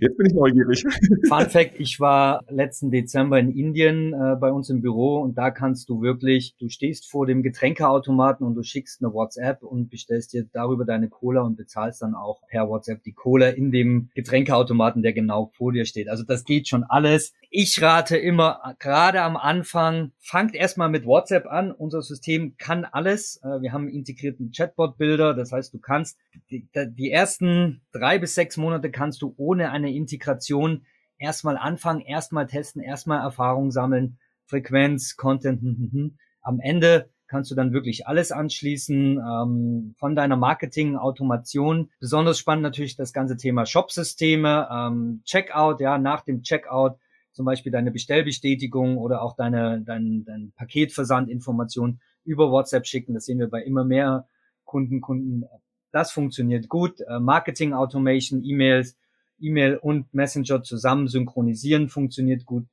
Jetzt bin ich neugierig.
Fun Fact, ich war letzten Dezember in Indien äh, bei uns im Büro und da kannst du wirklich, du stehst vor dem Getränkeautomaten und du schickst eine WhatsApp und bestellst dir darüber deine Cola und bezahlst dann auch per WhatsApp die Cola in dem Getränkeautomaten, der genau vor dir steht. Also das geht schon alles. Ich rate immer, gerade am Anfang, fangt erstmal mit WhatsApp an. Unser System kann alles. Äh, wir haben integrierten Chatbot-Bilder. Das heißt, du kannst die, die ersten drei bis sechs Monate kannst du ohne eine Integration erstmal anfangen, erstmal testen, erstmal Erfahrung sammeln, Frequenz, Content. Hm, hm, hm. Am Ende kannst du dann wirklich alles anschließen, ähm, von deiner Marketing-Automation. Besonders spannend natürlich das ganze Thema Shop-Systeme, ähm, Checkout, ja, nach dem Checkout zum Beispiel deine Bestellbestätigung oder auch deine, dein, dein Paketversandinformation über WhatsApp schicken. Das sehen wir bei immer mehr Kunden, Kunden. Das funktioniert gut. Äh, Marketing Automation, E-Mails, E-Mail und Messenger zusammen synchronisieren funktioniert gut.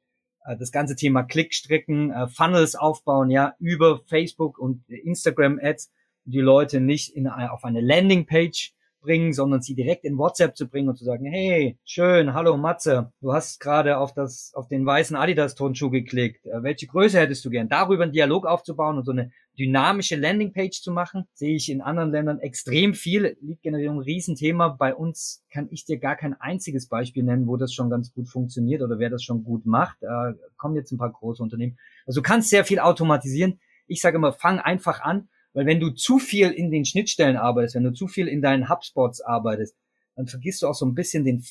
Äh, das ganze Thema Klickstrecken, äh, Funnels aufbauen, ja, über Facebook und Instagram Ads, die Leute nicht in, auf eine Landingpage bringen, sondern sie direkt in WhatsApp zu bringen und zu sagen, hey, schön, hallo Matze, du hast gerade auf das, auf den weißen Adidas Turnschuh geklickt. Äh, welche Größe hättest du gern? Darüber einen Dialog aufzubauen und so eine dynamische Landingpage zu machen, sehe ich in anderen Ländern extrem viel. Lead-Generierung, Riesenthema. Bei uns kann ich dir gar kein einziges Beispiel nennen, wo das schon ganz gut funktioniert oder wer das schon gut macht. Äh, kommen jetzt ein paar große Unternehmen. Also du kannst sehr viel automatisieren. Ich sage immer, fang einfach an weil wenn du zu viel in den Schnittstellen arbeitest, wenn du zu viel in deinen HubSpots arbeitest, dann vergisst du auch so ein bisschen den,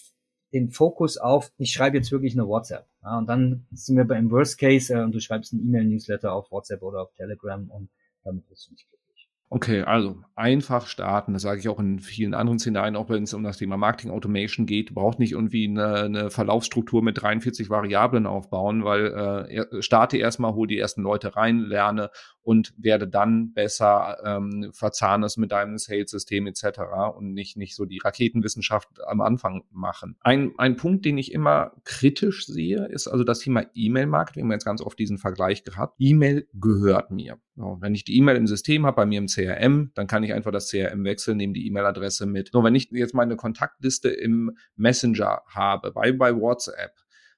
den Fokus auf, ich schreibe jetzt wirklich eine WhatsApp. Ja, und dann sind wir beim Worst Case äh, und du schreibst ein E-Mail-Newsletter auf WhatsApp oder auf Telegram und damit wirst du nicht glücklich.
Okay, also einfach starten. Das sage ich auch in vielen anderen Szenarien, auch wenn es um das Thema Marketing Automation geht. Du brauchst nicht irgendwie eine, eine Verlaufsstruktur mit 43 Variablen aufbauen, weil äh, starte erstmal, hol die ersten Leute rein, lerne und werde dann besser, ähm, verzahne es mit deinem Sales-System etc. und nicht, nicht so die Raketenwissenschaft am Anfang machen. Ein, ein Punkt, den ich immer kritisch sehe, ist also das Thema E-Mail-Marketing. Wir haben jetzt ganz oft diesen Vergleich gehabt. E-Mail gehört mir. So, wenn ich die E-Mail im System habe, bei mir im CRM, dann kann ich einfach das CRM wechseln, nehme die E-Mail-Adresse mit. So, wenn ich jetzt meine Kontaktliste im Messenger habe, bei, bei WhatsApp,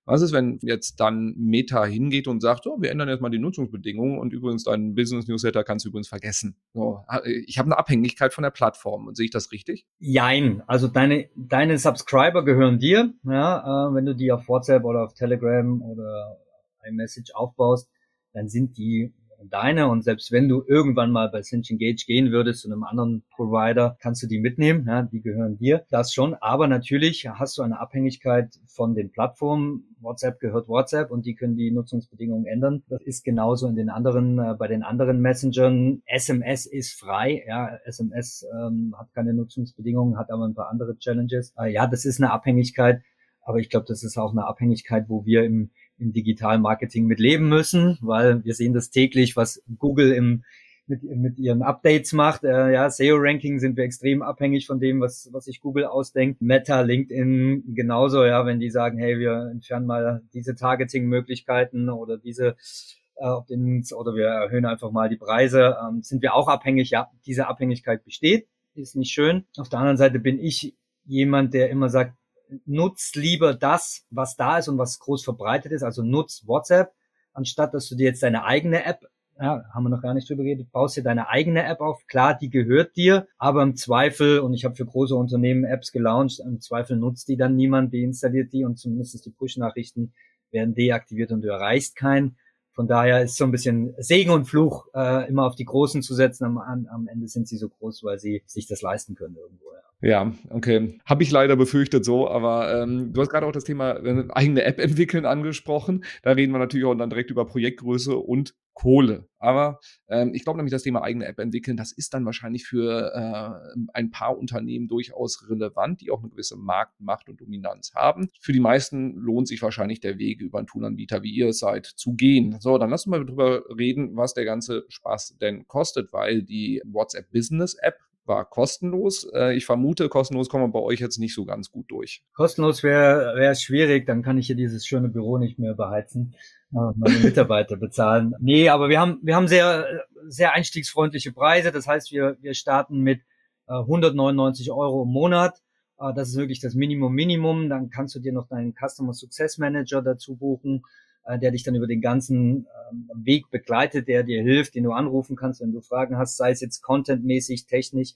was ist, wenn jetzt dann Meta hingeht und sagt, oh, wir ändern jetzt mal die Nutzungsbedingungen und übrigens deinen Business Newsletter kannst du übrigens vergessen. So, ich habe eine Abhängigkeit von der Plattform. und Sehe ich das richtig?
Jein. Also deine, deine Subscriber gehören dir. Ja, äh, wenn du die auf WhatsApp oder auf Telegram oder iMessage aufbaust, dann sind die deine und selbst wenn du irgendwann mal bei Cinch Engage gehen würdest zu einem anderen Provider, kannst du die mitnehmen, ja, die gehören dir, das schon, aber natürlich hast du eine Abhängigkeit von den Plattformen. WhatsApp gehört WhatsApp und die können die Nutzungsbedingungen ändern. Das ist genauso in den anderen, äh, bei den anderen Messengern. SMS ist frei, ja, SMS ähm, hat keine Nutzungsbedingungen, hat aber ein paar andere Challenges. Äh, ja, das ist eine Abhängigkeit, aber ich glaube, das ist auch eine Abhängigkeit, wo wir im im digitalen Marketing mit leben müssen, weil wir sehen das täglich, was Google im, mit, mit ihren Updates macht. Äh, ja, SEO-Ranking sind wir extrem abhängig von dem, was, was sich Google ausdenkt. Meta, LinkedIn genauso, ja, wenn die sagen, hey, wir entfernen mal diese Targeting-Möglichkeiten oder diese äh, oder wir erhöhen einfach mal die Preise, ähm, sind wir auch abhängig. Ja, diese Abhängigkeit besteht, ist nicht schön. Auf der anderen Seite bin ich jemand, der immer sagt, nutz lieber das, was da ist und was groß verbreitet ist, also nutz WhatsApp, anstatt dass du dir jetzt deine eigene App ja, haben wir noch gar nicht drüber geredet, baust dir deine eigene App auf. Klar, die gehört dir, aber im Zweifel, und ich habe für große Unternehmen Apps gelauncht, im Zweifel nutzt die dann niemand, deinstalliert die und zumindest die Push-Nachrichten werden deaktiviert und du erreichst keinen. Von daher ist so ein bisschen Segen und Fluch, äh, immer auf die Großen zu setzen. Am, am Ende sind sie so groß, weil sie sich das leisten können irgendwo. Ja.
Ja, okay. Habe ich leider befürchtet so, aber ähm, du hast gerade auch das Thema äh, eigene App entwickeln angesprochen. Da reden wir natürlich auch dann direkt über Projektgröße und Kohle. Aber ähm, ich glaube nämlich, das Thema eigene App entwickeln, das ist dann wahrscheinlich für äh, ein paar Unternehmen durchaus relevant, die auch eine gewisse Marktmacht und Dominanz haben. Für die meisten lohnt sich wahrscheinlich der Weg über einen Toolanbieter, wie ihr es seid, zu gehen. So, dann lass uns mal drüber reden, was der ganze Spaß denn kostet, weil die WhatsApp Business App war kostenlos. Äh, ich vermute, kostenlos kommen wir bei euch jetzt nicht so ganz gut durch.
Kostenlos wäre wäre schwierig, dann kann ich hier dieses schöne Büro nicht mehr beheizen, äh, meine Mitarbeiter bezahlen. Nee, aber wir haben wir haben sehr sehr einstiegsfreundliche Preise. Das heißt, wir wir starten mit äh, 199 Euro im Monat. Äh, das ist wirklich das Minimum Minimum. Dann kannst du dir noch deinen Customer Success Manager dazu buchen äh, der dich dann über den ganzen ähm, Weg begleitet, der dir hilft, den du anrufen kannst, wenn du Fragen hast, sei es jetzt contentmäßig, technisch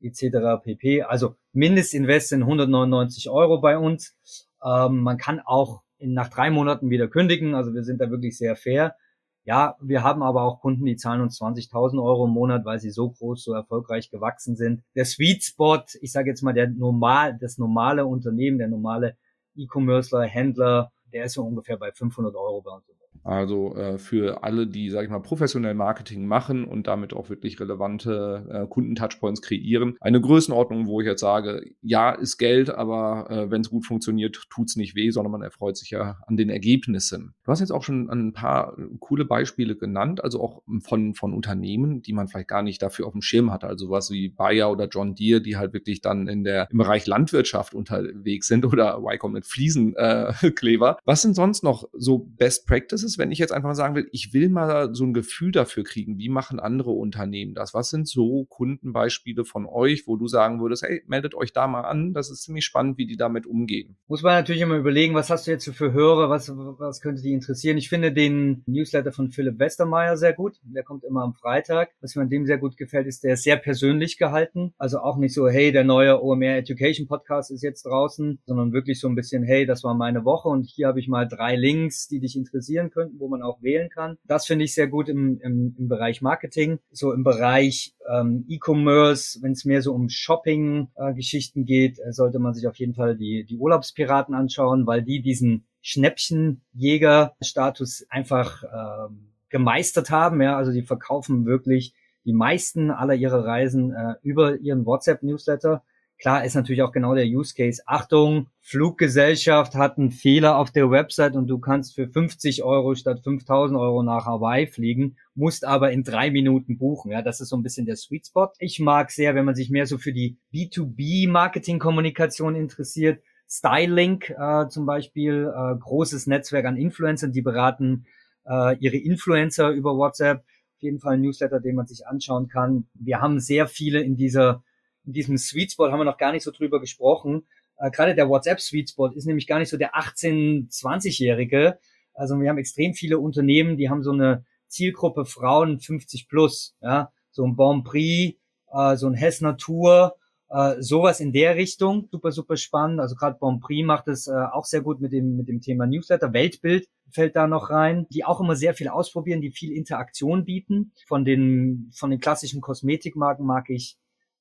etc. pp. Also Mindestinvest sind 199 Euro bei uns. Ähm, man kann auch in, nach drei Monaten wieder kündigen, also wir sind da wirklich sehr fair. Ja, wir haben aber auch Kunden, die zahlen uns 20.000 Euro im Monat, weil sie so groß, so erfolgreich gewachsen sind. Der Sweet Spot, ich sage jetzt mal der normal, das normale Unternehmen, der normale E-Commercer, Händler, der ist so ungefähr bei 500 Euro bei uns
also äh, für alle, die, sage ich mal, professionell Marketing machen und damit auch wirklich relevante äh, Kundentouchpoints kreieren. Eine Größenordnung, wo ich jetzt sage, ja, ist Geld, aber äh, wenn es gut funktioniert, tut's nicht weh, sondern man erfreut sich ja an den Ergebnissen. Du hast jetzt auch schon ein paar coole Beispiele genannt, also auch von, von Unternehmen, die man vielleicht gar nicht dafür auf dem Schirm hatte. Also was wie Bayer oder John Deere, die halt wirklich dann in der, im Bereich Landwirtschaft unterwegs sind oder Y mit Fliesenkleber. Äh, was sind sonst noch so Best Practices? Wenn ich jetzt einfach mal sagen will, ich will mal so ein Gefühl dafür kriegen, wie machen andere Unternehmen das? Was sind so Kundenbeispiele von euch, wo du sagen würdest, hey, meldet euch da mal an, das ist ziemlich spannend, wie die damit umgehen.
Muss man natürlich immer überlegen, was hast du jetzt für Hörer, was, was könnte die interessieren? Ich finde den Newsletter von Philipp Westermeier sehr gut. Der kommt immer am Freitag. Was mir an dem sehr gut gefällt, ist, der ist sehr persönlich gehalten. Also auch nicht so, hey, der neue OMR Education Podcast ist jetzt draußen, sondern wirklich so ein bisschen, hey, das war meine Woche und hier habe ich mal drei Links, die dich interessieren können könnten, wo man auch wählen kann. Das finde ich sehr gut im, im, im Bereich Marketing. So im Bereich ähm, E-Commerce, wenn es mehr so um Shopping-Geschichten äh, geht, äh, sollte man sich auf jeden Fall die, die Urlaubspiraten anschauen, weil die diesen Schnäppchenjäger-Status einfach äh, gemeistert haben. Ja, also die verkaufen wirklich die meisten aller ihrer Reisen äh, über ihren WhatsApp-Newsletter. Klar ist natürlich auch genau der Use Case. Achtung, Fluggesellschaft hat einen Fehler auf der Website und du kannst für 50 Euro statt 5000 Euro nach Hawaii fliegen, musst aber in drei Minuten buchen. Ja, das ist so ein bisschen der Sweet Spot. Ich mag sehr, wenn man sich mehr so für die B2B-Marketing-Kommunikation interessiert. Stylink äh, zum Beispiel, äh, großes Netzwerk an Influencern, die beraten äh, ihre Influencer über WhatsApp. Auf jeden Fall ein Newsletter, den man sich anschauen kann. Wir haben sehr viele in dieser in diesem Sweet Spot haben wir noch gar nicht so drüber gesprochen. Äh, Gerade der WhatsApp Sweet Spot ist nämlich gar nicht so der 18-, 20-Jährige. Also wir haben extrem viele Unternehmen, die haben so eine Zielgruppe Frauen 50 plus, ja, so ein Bon Prix, äh, so ein Hess Natur, äh, sowas in der Richtung, super, super spannend. Also gerade Bon Prix macht es äh, auch sehr gut mit dem, mit dem Thema Newsletter. Weltbild fällt da noch rein, die auch immer sehr viel ausprobieren, die viel Interaktion bieten. Von den, von den klassischen Kosmetikmarken mag ich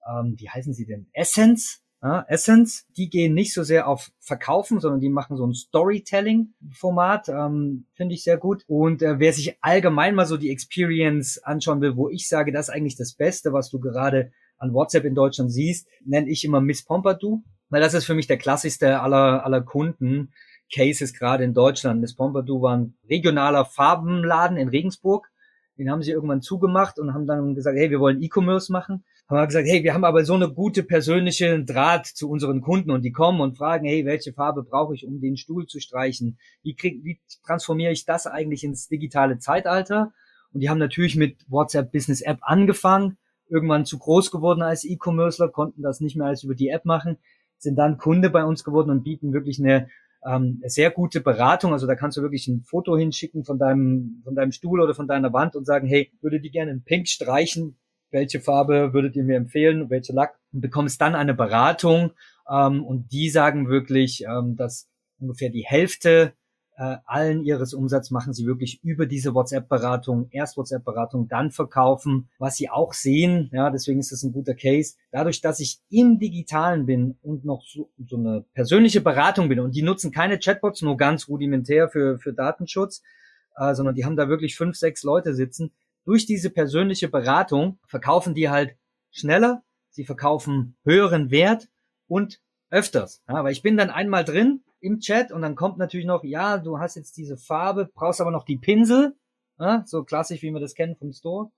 ähm, wie heißen sie denn? Essence. Ja, Essence, die gehen nicht so sehr auf Verkaufen, sondern die machen so ein Storytelling-Format, ähm, finde ich sehr gut. Und äh, wer sich allgemein mal so die Experience anschauen will, wo ich sage, das ist eigentlich das Beste, was du gerade an WhatsApp in Deutschland siehst, nenne ich immer Miss Pompadour, weil das ist für mich der klassischste aller, aller Kunden. Cases gerade in Deutschland. Miss Pompadour war ein regionaler Farbenladen in Regensburg. Den haben sie irgendwann zugemacht und haben dann gesagt, hey, wir wollen E-Commerce machen haben wir gesagt, hey, wir haben aber so eine gute persönliche Draht zu unseren Kunden und die kommen und fragen, hey, welche Farbe brauche ich, um den Stuhl zu streichen? Wie, krieg, wie transformiere ich das eigentlich ins digitale Zeitalter? Und die haben natürlich mit WhatsApp Business App angefangen, irgendwann zu groß geworden als E-Commercer, konnten das nicht mehr als über die App machen, sind dann Kunde bei uns geworden und bieten wirklich eine ähm, sehr gute Beratung. Also da kannst du wirklich ein Foto hinschicken von deinem, von deinem Stuhl oder von deiner Wand und sagen, hey, würde die gerne in Pink streichen? Welche Farbe würdet ihr mir empfehlen? Welche Lack? Und bekommst dann eine Beratung. Ähm, und die sagen wirklich, ähm, dass ungefähr die Hälfte äh, allen ihres Umsatz machen sie wirklich über diese WhatsApp-Beratung, erst WhatsApp-Beratung, dann verkaufen, was sie auch sehen. Ja, deswegen ist das ein guter Case. Dadurch, dass ich im Digitalen bin und noch so, so eine persönliche Beratung bin und die nutzen keine Chatbots, nur ganz rudimentär für, für Datenschutz, äh, sondern die haben da wirklich fünf, sechs Leute sitzen. Durch diese persönliche Beratung verkaufen die halt schneller, sie verkaufen höheren Wert und öfters. Ja, weil ich bin dann einmal drin, im Chat und dann kommt natürlich noch, ja, du hast jetzt diese Farbe, brauchst aber noch die Pinsel, ja, so klassisch, wie wir das kennen vom Store.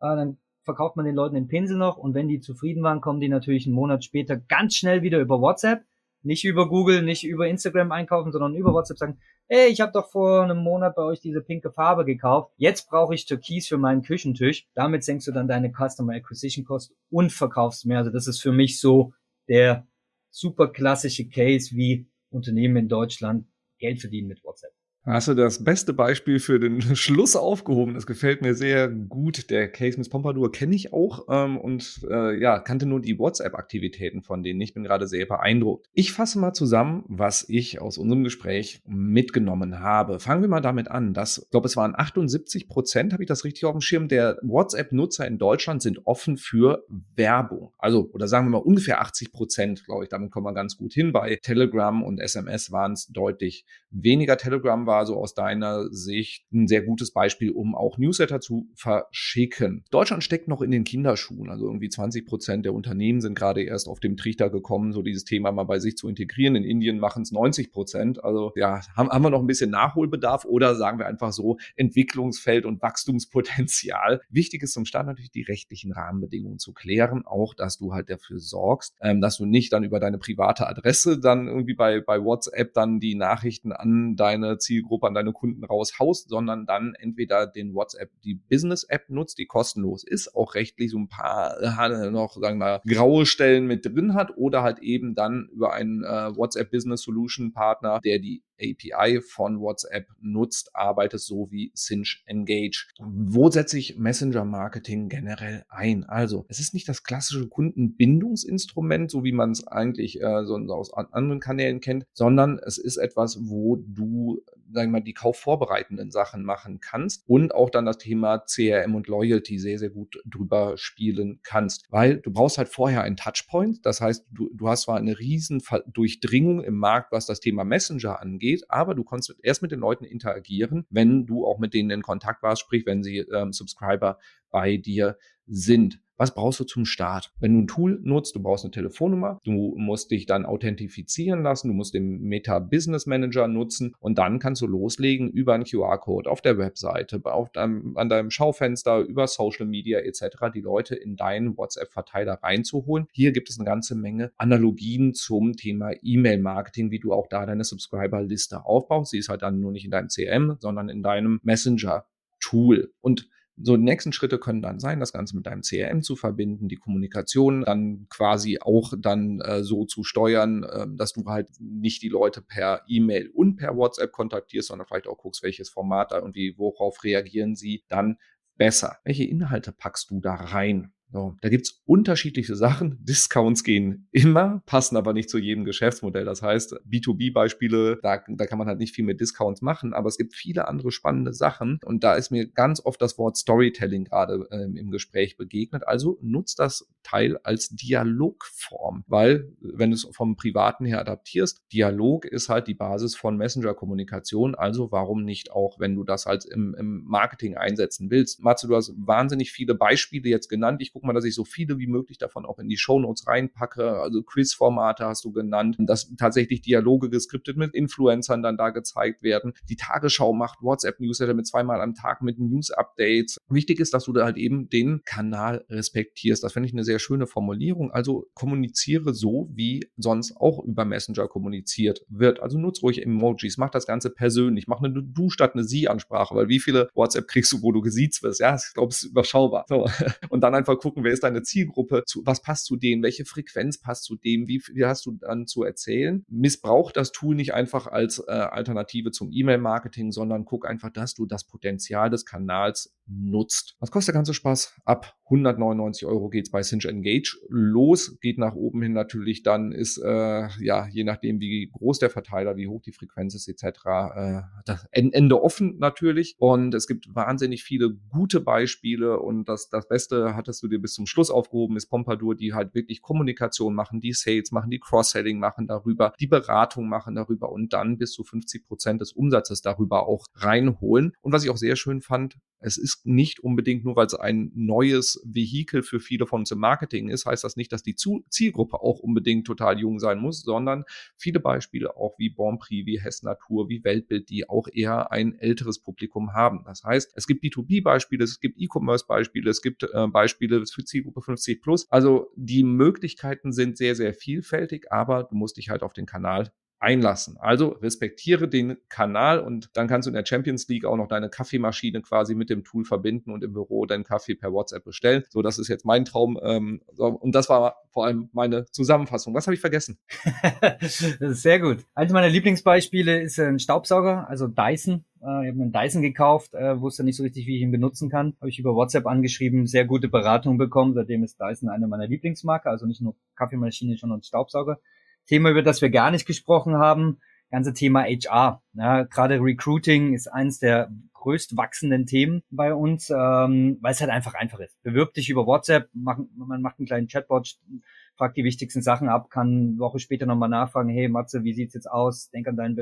Äh, dann verkauft man den Leuten den Pinsel noch und wenn die zufrieden waren, kommen die natürlich einen Monat später ganz schnell wieder über WhatsApp, nicht über Google, nicht über Instagram einkaufen, sondern über WhatsApp sagen, hey, ich habe doch vor einem Monat bei euch diese pinke Farbe gekauft, jetzt brauche ich Türkis für meinen Küchentisch. Damit senkst du dann deine Customer Acquisition Cost und verkaufst mehr. Also das ist für mich so der super klassische Case, wie Unternehmen in Deutschland Geld verdienen mit WhatsApp.
Hast du das beste Beispiel für den Schluss aufgehoben? Das gefällt mir sehr gut. Der Case Miss Pompadour kenne ich auch ähm, und äh, ja, kannte nur die WhatsApp-Aktivitäten von denen. Ich bin gerade sehr beeindruckt. Ich fasse mal zusammen, was ich aus unserem Gespräch mitgenommen habe. Fangen wir mal damit an. Dass, ich glaube, es waren 78 Prozent, habe ich das richtig auf dem Schirm, der WhatsApp-Nutzer in Deutschland sind offen für Werbung. Also, oder sagen wir mal ungefähr 80 Prozent, glaube ich. Damit kommen wir ganz gut hin. Bei Telegram und SMS waren es deutlich weniger. Telegram war war so aus deiner Sicht ein sehr gutes Beispiel, um auch Newsletter zu verschicken. Deutschland steckt noch in den Kinderschuhen. Also irgendwie 20 Prozent der Unternehmen sind gerade erst auf dem Trichter gekommen, so dieses Thema mal bei sich zu integrieren. In Indien machen es 90 Prozent. Also ja, haben, haben wir noch ein bisschen Nachholbedarf oder sagen wir einfach so Entwicklungsfeld und Wachstumspotenzial. Wichtig ist zum Start natürlich die rechtlichen Rahmenbedingungen zu klären. Auch, dass du halt dafür sorgst, ähm, dass du nicht dann über deine private Adresse dann irgendwie bei, bei WhatsApp dann die Nachrichten an deine Ziel Zielgruppe an deine Kunden raushaust, sondern dann entweder den WhatsApp, die Business-App nutzt, die kostenlos ist, auch rechtlich so ein paar äh, noch, sagen wir graue Stellen mit drin hat oder halt eben dann über einen äh, WhatsApp Business Solution Partner, der die API von WhatsApp nutzt, arbeitet so wie Cinch Engage. Wo setze ich Messenger Marketing generell ein? Also, es ist nicht das klassische Kundenbindungsinstrument, so wie man es eigentlich äh, so aus anderen Kanälen kennt, sondern es ist etwas, wo du sagen wir mal, die kaufvorbereitenden Sachen machen kannst und auch dann das Thema CRM und Loyalty sehr, sehr gut drüber spielen kannst. Weil du brauchst halt vorher einen Touchpoint. Das heißt, du, du hast zwar eine riesen Durchdringung im Markt, was das Thema Messenger angeht, aber du kannst erst mit den Leuten interagieren, wenn du auch mit denen in Kontakt warst, sprich, wenn sie ähm, Subscriber bei dir sind. Was brauchst du zum Start? Wenn du ein Tool nutzt, du brauchst eine Telefonnummer, du musst dich dann authentifizieren lassen, du musst den Meta Business Manager nutzen und dann kannst du loslegen über einen QR-Code auf der Webseite, auf deinem, an deinem Schaufenster, über Social Media etc. die Leute in deinen WhatsApp-Verteiler reinzuholen. Hier gibt es eine ganze Menge Analogien zum Thema E-Mail-Marketing, wie du auch da deine Subscriber-Liste aufbaust. Sie ist halt dann nur nicht in deinem CM, sondern in deinem Messenger-Tool. Und so, die nächsten Schritte können dann sein, das Ganze mit deinem CRM zu verbinden, die Kommunikation dann quasi auch dann äh, so zu steuern, äh, dass du halt nicht die Leute per E-Mail und per WhatsApp kontaktierst, sondern vielleicht auch guckst, welches Format da und wie, worauf reagieren sie dann besser. Welche Inhalte packst du da rein? So, da gibt's unterschiedliche Sachen. Discounts gehen immer, passen aber nicht zu jedem Geschäftsmodell. Das heißt, B2B-Beispiele, da, da kann man halt nicht viel mit Discounts machen, aber es gibt viele andere spannende Sachen. Und da ist mir ganz oft das Wort Storytelling gerade ähm, im Gespräch begegnet. Also nutzt das Teil als Dialogform, weil wenn du es vom Privaten her adaptierst, Dialog ist halt die Basis von Messenger-Kommunikation. Also warum nicht auch, wenn du das halt im, im Marketing einsetzen willst? Matze, du hast wahnsinnig viele Beispiele jetzt genannt. Ich gucke mal, dass ich so viele wie möglich davon auch in die Shownotes reinpacke. Also Quiz-Formate hast du genannt, dass tatsächlich Dialoge geskriptet mit Influencern dann da gezeigt werden. Die Tagesschau macht WhatsApp-Newsletter mit zweimal am Tag mit News-Updates. Wichtig ist, dass du da halt eben den Kanal respektierst. Das finde ich eine sehr schöne Formulierung. Also kommuniziere so, wie sonst auch über Messenger kommuniziert wird. Also nutze ruhig Emojis, mach das Ganze persönlich, mach eine Du statt eine Sie-Ansprache, weil wie viele WhatsApp kriegst du, wo du gesiezt wirst? Ja, ich glaube, es ist überschaubar. So. Und dann einfach gucken, gucken, wer ist deine Zielgruppe, zu, was passt zu denen, welche Frequenz passt zu dem, wie viel hast du dann zu erzählen. Missbrauch das Tool nicht einfach als äh, Alternative zum E-Mail-Marketing, sondern guck einfach, dass du das Potenzial des Kanals nutzt. Was kostet der ganze Spaß? Ab 199 Euro geht's bei Cinch Engage los, geht nach oben hin natürlich dann ist, äh, ja, je nachdem wie groß der Verteiler, wie hoch die Frequenz ist etc., äh, das Ende offen natürlich und es gibt wahnsinnig viele gute Beispiele und das, das Beste hattest du dir bis zum Schluss aufgehoben, ist Pompadour, die halt wirklich Kommunikation machen, die Sales machen, die Cross-Selling machen darüber, die Beratung machen darüber und dann bis zu 50 Prozent des Umsatzes darüber auch reinholen und was ich auch sehr schön fand, es ist nicht unbedingt nur, weil es ein neues Vehikel für viele von uns im Marketing ist, heißt das nicht, dass die Zielgruppe auch unbedingt total jung sein muss, sondern viele Beispiele auch wie Bonprix, wie Hess Natur, wie Weltbild, die auch eher ein älteres Publikum haben. Das heißt, es gibt B2B-Beispiele, es gibt E-Commerce-Beispiele, es gibt äh, Beispiele für Zielgruppe 50 plus. Also die Möglichkeiten sind sehr, sehr vielfältig, aber du musst dich halt auf den Kanal einlassen. Also respektiere den Kanal und dann kannst du in der Champions League auch noch deine Kaffeemaschine quasi mit dem Tool verbinden und im Büro deinen Kaffee per WhatsApp bestellen. So, das ist jetzt mein Traum. Ähm, und das war vor allem meine Zusammenfassung. Was habe ich vergessen?
sehr gut. Eines meiner Lieblingsbeispiele ist ein Staubsauger, also Dyson. Äh, ich habe einen Dyson gekauft, äh, wusste nicht so richtig, wie ich ihn benutzen kann. Habe ich über WhatsApp angeschrieben, sehr gute Beratung bekommen. Seitdem ist Dyson eine meiner Lieblingsmarke, also nicht nur Kaffeemaschine, sondern Staubsauger. Thema, über das wir gar nicht gesprochen haben, ganze Thema HR. Ja, Gerade Recruiting ist eines der größt wachsenden Themen bei uns, ähm, weil es halt einfach einfach ist. Bewirb dich über WhatsApp, mach, man macht einen kleinen Chatbot, fragt die wichtigsten Sachen ab, kann eine Woche später nochmal nachfragen, hey Matze, wie sieht's jetzt aus? Denk an deinen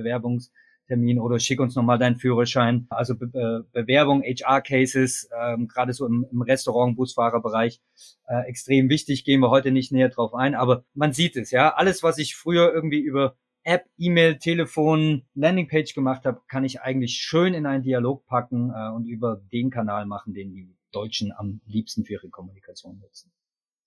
Bewerbungstermin oder schick uns nochmal deinen Führerschein. Also Be Be Bewerbung, HR-Cases, ähm, gerade so im, im Restaurant, Busfahrerbereich, äh, extrem wichtig, gehen wir heute nicht näher drauf ein, aber man sieht es, ja. Alles, was ich früher irgendwie über App, E-Mail, Telefon, Landingpage gemacht habe, kann ich eigentlich schön in einen Dialog packen äh, und über den Kanal machen, den die Deutschen am liebsten für ihre Kommunikation nutzen.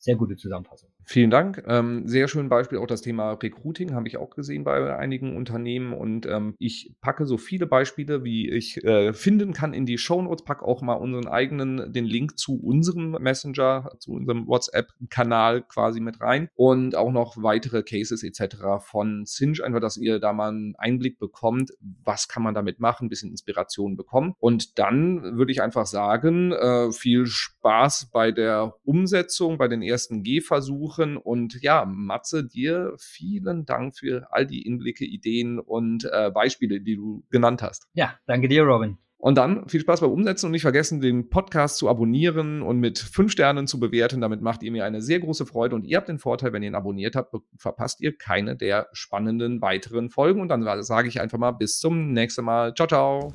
Sehr gute Zusammenfassung.
Vielen Dank. Ähm, sehr schön Beispiel auch das Thema Recruiting habe ich auch gesehen bei einigen Unternehmen und ähm, ich packe so viele Beispiele, wie ich äh, finden kann in die Show Notes. Packe auch mal unseren eigenen den Link zu unserem Messenger, zu unserem WhatsApp-Kanal quasi mit rein und auch noch weitere Cases etc. von Cinch, einfach, dass ihr da mal einen Einblick bekommt, was kann man damit machen, ein bisschen Inspiration bekommen und dann würde ich einfach sagen, äh, viel Spaß bei der Umsetzung, bei den ersten Gehversuchen suchen. Und ja, Matze, dir vielen Dank für all die Inblicke, Ideen und äh, Beispiele, die du genannt hast.
Ja, danke dir, Robin.
Und dann viel Spaß beim Umsetzen und nicht vergessen, den Podcast zu abonnieren und mit fünf Sternen zu bewerten. Damit macht ihr mir eine sehr große Freude und ihr habt den Vorteil, wenn ihr ihn abonniert habt, verpasst ihr keine der spannenden weiteren Folgen. Und dann sage ich einfach mal bis zum nächsten Mal. Ciao, ciao.